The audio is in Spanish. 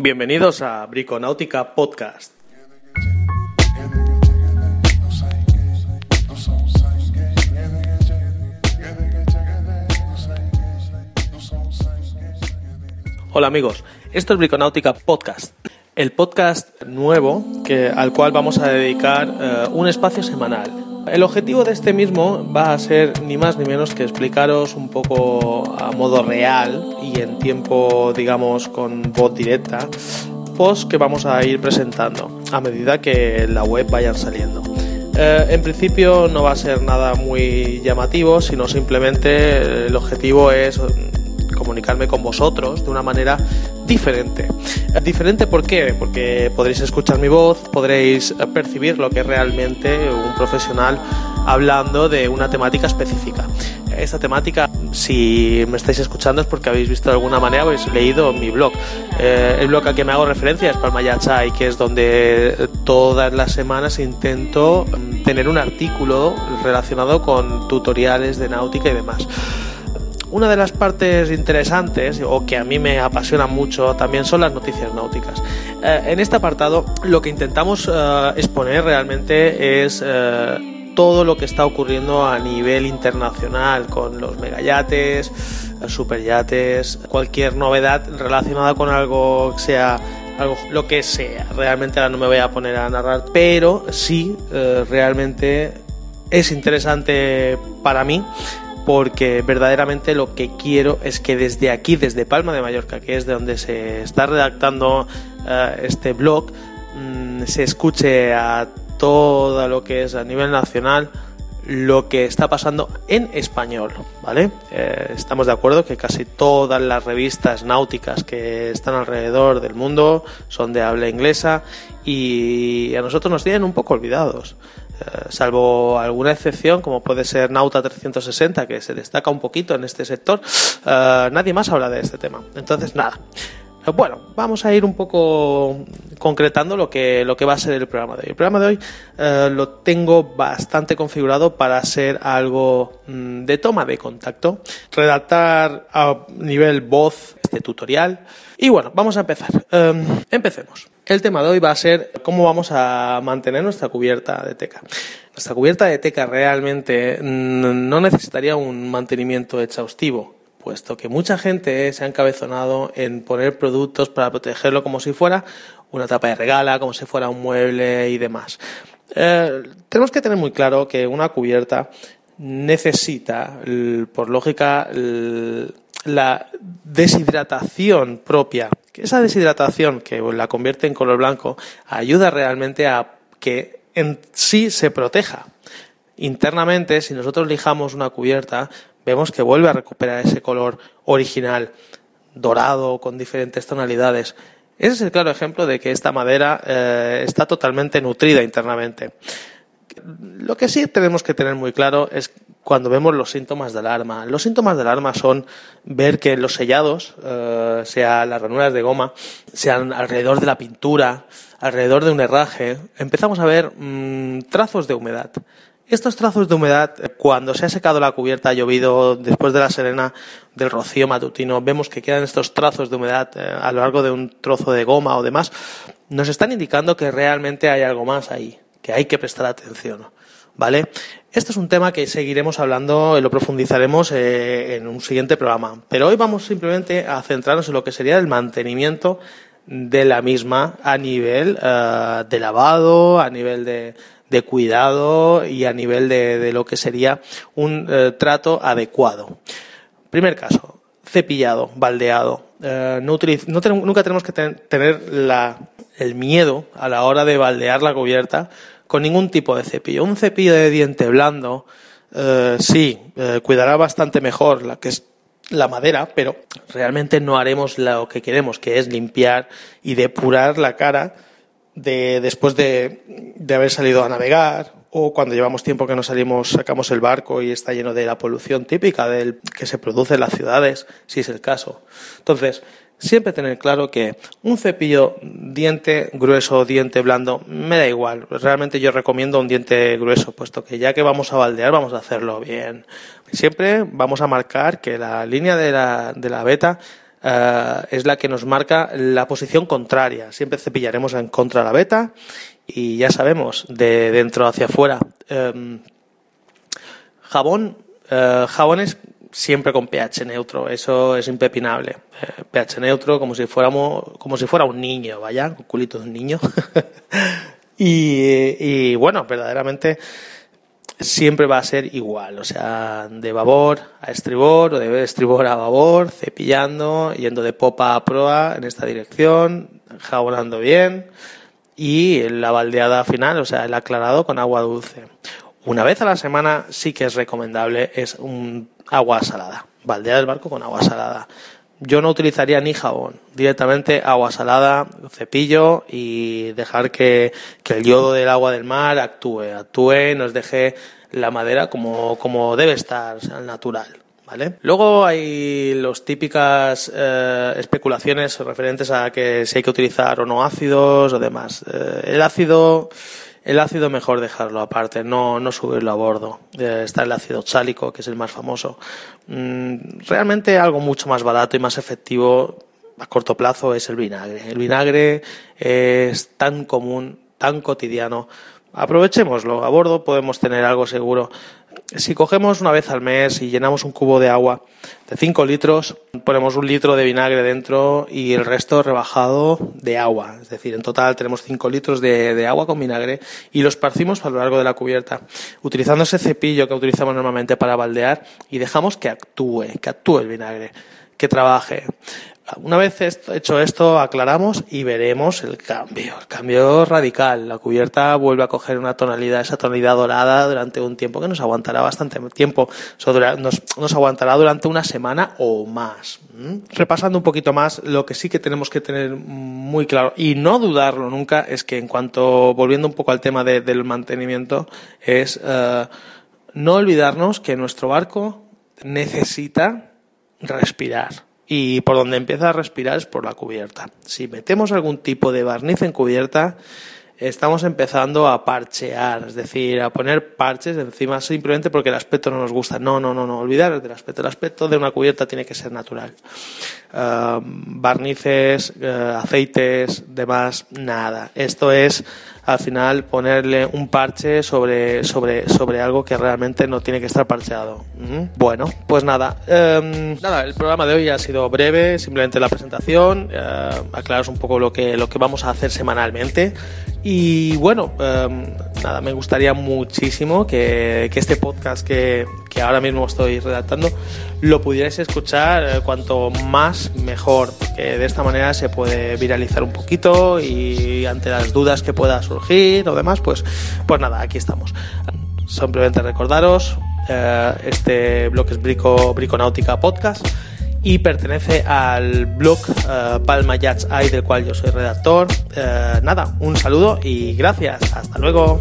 Bienvenidos a Briconáutica Podcast. Hola amigos, esto es Briconáutica Podcast, el podcast nuevo que, al cual vamos a dedicar eh, un espacio semanal. El objetivo de este mismo va a ser ni más ni menos que explicaros un poco a modo real y en tiempo, digamos, con voz directa, posts que vamos a ir presentando a medida que la web vayan saliendo. Eh, en principio no va a ser nada muy llamativo, sino simplemente el objetivo es comunicarme con vosotros de una manera diferente. Diferente ¿por qué? Porque podréis escuchar mi voz, podréis percibir lo que es realmente un profesional hablando de una temática específica. Esta temática, si me estáis escuchando es porque habéis visto de alguna manera, habéis leído mi blog. Eh, el blog al que me hago referencia es Palmayachai, que es donde todas las semanas intento tener un artículo relacionado con tutoriales de náutica y demás. Una de las partes interesantes o que a mí me apasiona mucho también son las noticias náuticas. Eh, en este apartado lo que intentamos eh, exponer realmente es eh, todo lo que está ocurriendo a nivel internacional con los megayates, superyates, cualquier novedad relacionada con algo que sea algo, lo que sea. Realmente ahora no me voy a poner a narrar, pero sí realmente es interesante para mí porque verdaderamente lo que quiero es que desde aquí, desde Palma de Mallorca, que es de donde se está redactando uh, este blog, mmm, se escuche a todo lo que es a nivel nacional lo que está pasando en español, ¿vale? Eh, estamos de acuerdo que casi todas las revistas náuticas que están alrededor del mundo son de habla inglesa y a nosotros nos tienen un poco olvidados. Eh, salvo alguna excepción, como puede ser Nauta 360, que se destaca un poquito en este sector, eh, nadie más habla de este tema. Entonces, nada. Eh, bueno, vamos a ir un poco concretando lo que, lo que va a ser el programa de hoy. El programa de hoy lo tengo bastante configurado para ser algo mmm, de toma de contacto, redactar a nivel voz este tutorial. Y bueno, vamos a empezar. Um, empecemos. El tema de hoy va a ser cómo vamos a mantener nuestra cubierta de teca. Nuestra cubierta de teca realmente no necesitaría un mantenimiento exhaustivo, puesto que mucha gente se ha encabezonado en poner productos para protegerlo como si fuera una tapa de regala, como si fuera un mueble y demás. Eh, tenemos que tener muy claro que una cubierta necesita, por lógica, la deshidratación propia. Esa deshidratación que la convierte en color blanco ayuda realmente a que en sí se proteja. Internamente, si nosotros lijamos una cubierta, vemos que vuelve a recuperar ese color original, dorado, con diferentes tonalidades. Ese es el claro ejemplo de que esta madera eh, está totalmente nutrida internamente. Lo que sí tenemos que tener muy claro es cuando vemos los síntomas de alarma. Los síntomas de alarma son ver que los sellados, eh, sea las ranuras de goma, sean alrededor de la pintura, alrededor de un herraje, empezamos a ver mmm, trazos de humedad. Estos trazos de humedad, cuando se ha secado la cubierta, ha llovido, después de la serena del rocío matutino, vemos que quedan estos trazos de humedad eh, a lo largo de un trozo de goma o demás, nos están indicando que realmente hay algo más ahí, que hay que prestar atención. ¿Vale? Esto es un tema que seguiremos hablando lo profundizaremos eh, en un siguiente programa. Pero hoy vamos simplemente a centrarnos en lo que sería el mantenimiento de la misma a nivel uh, de lavado, a nivel de, de, cuidado y a nivel de, de lo que sería un uh, trato adecuado. Primer caso, cepillado, baldeado. No nunca tenemos que ten tener el miedo a la hora de baldear la cubierta con ningún tipo de cepillo. Un cepillo de diente blando, eh, sí, eh, cuidará bastante mejor la que es la madera, pero realmente no haremos lo que queremos, que es limpiar y depurar la cara de, después de, de haber salido a navegar o cuando llevamos tiempo que no salimos, sacamos el barco y está lleno de la polución típica del, que se produce en las ciudades, si es el caso. Entonces, siempre tener claro que un cepillo diente grueso o diente blando me da igual. Realmente yo recomiendo un diente grueso, puesto que ya que vamos a baldear vamos a hacerlo bien. Siempre vamos a marcar que la línea de la, de la beta eh, es la que nos marca la posición contraria. Siempre cepillaremos en contra la beta y ya sabemos, de dentro hacia afuera. Em, jabón, eh, jabones siempre con pH neutro, eso es impepinable. Eh, pH neutro como si fuéramos, como si fuera un niño, vaya, un culito de un niño. y, y bueno, verdaderamente siempre va a ser igual, o sea, de babor a estribor o de estribor a babor, cepillando, yendo de popa a proa en esta dirección, jabonando bien y la baldeada final, o sea, el aclarado con agua dulce. Una vez a la semana sí que es recomendable, es un agua salada, baldear el barco con agua salada. Yo no utilizaría ni jabón, directamente agua salada, cepillo y dejar que, que el yodo del agua del mar actúe, actúe nos deje la madera como, como debe estar, al natural. ¿Vale? Luego hay las típicas eh, especulaciones referentes a que si hay que utilizar o no ácidos o demás. Eh, el ácido el ácido mejor dejarlo aparte, no, no subirlo a bordo. Eh, está el ácido chálico, que es el más famoso. Mm, realmente algo mucho más barato y más efectivo a corto plazo es el vinagre. El vinagre es tan común, tan cotidiano. Aprovechémoslo. A bordo podemos tener algo seguro si cogemos una vez al mes y llenamos un cubo de agua de 5 litros, ponemos un litro de vinagre dentro y el resto rebajado de agua. Es decir, en total tenemos 5 litros de, agua con vinagre y lo esparcimos a lo largo de la cubierta, utilizando ese cepillo que utilizamos normalmente para baldear y dejamos que actúe, que actúe el vinagre, que trabaje. Una vez hecho esto, aclaramos y veremos el cambio, el cambio radical. La cubierta vuelve a coger una tonalidad, esa tonalidad dorada durante un tiempo que nos aguantará bastante tiempo, nos, aguantará durante una semana o más. Repasando un poquito más, lo que sí que tenemos que tener muy claro y no dudarlo nunca es que en cuanto, volviendo un poco al tema del mantenimiento, es eh, no olvidarnos que nuestro barco necesita respirar y por donde empieza a respirar es por la cubierta. Si metemos algún tipo de barniz en cubierta, estamos empezando a parchear, es decir, a poner parches encima simplemente porque el aspecto no nos gusta. No, no, no, no, olvidar del aspecto. El aspecto de una cubierta tiene que ser natural. Ah, barnices, eh, aceites, demás, nada. Esto es al final ponerle un parche sobre, sobre, sobre algo que realmente no tiene que estar parcheado. Bueno, pues nada. Em, nada, el programa de hoy ha sido breve, simplemente la presentación, eh, aclararos un poco lo que, lo que vamos a hacer semanalmente. Y bueno, em, nada, me gustaría muchísimo que, que este podcast que, ahora mismo estoy redactando lo pudierais escuchar eh, cuanto más mejor, que de esta manera se puede viralizar un poquito y ante las dudas que pueda surgir o demás, pues, pues nada, aquí estamos. Simplemente recordaros, eh, este blog es Brico, Briconáutica Podcast y pertenece al blog uh, Palma Yachts Eye del cual yo soy redactor. Nada, un saludo y gracias. Hasta luego.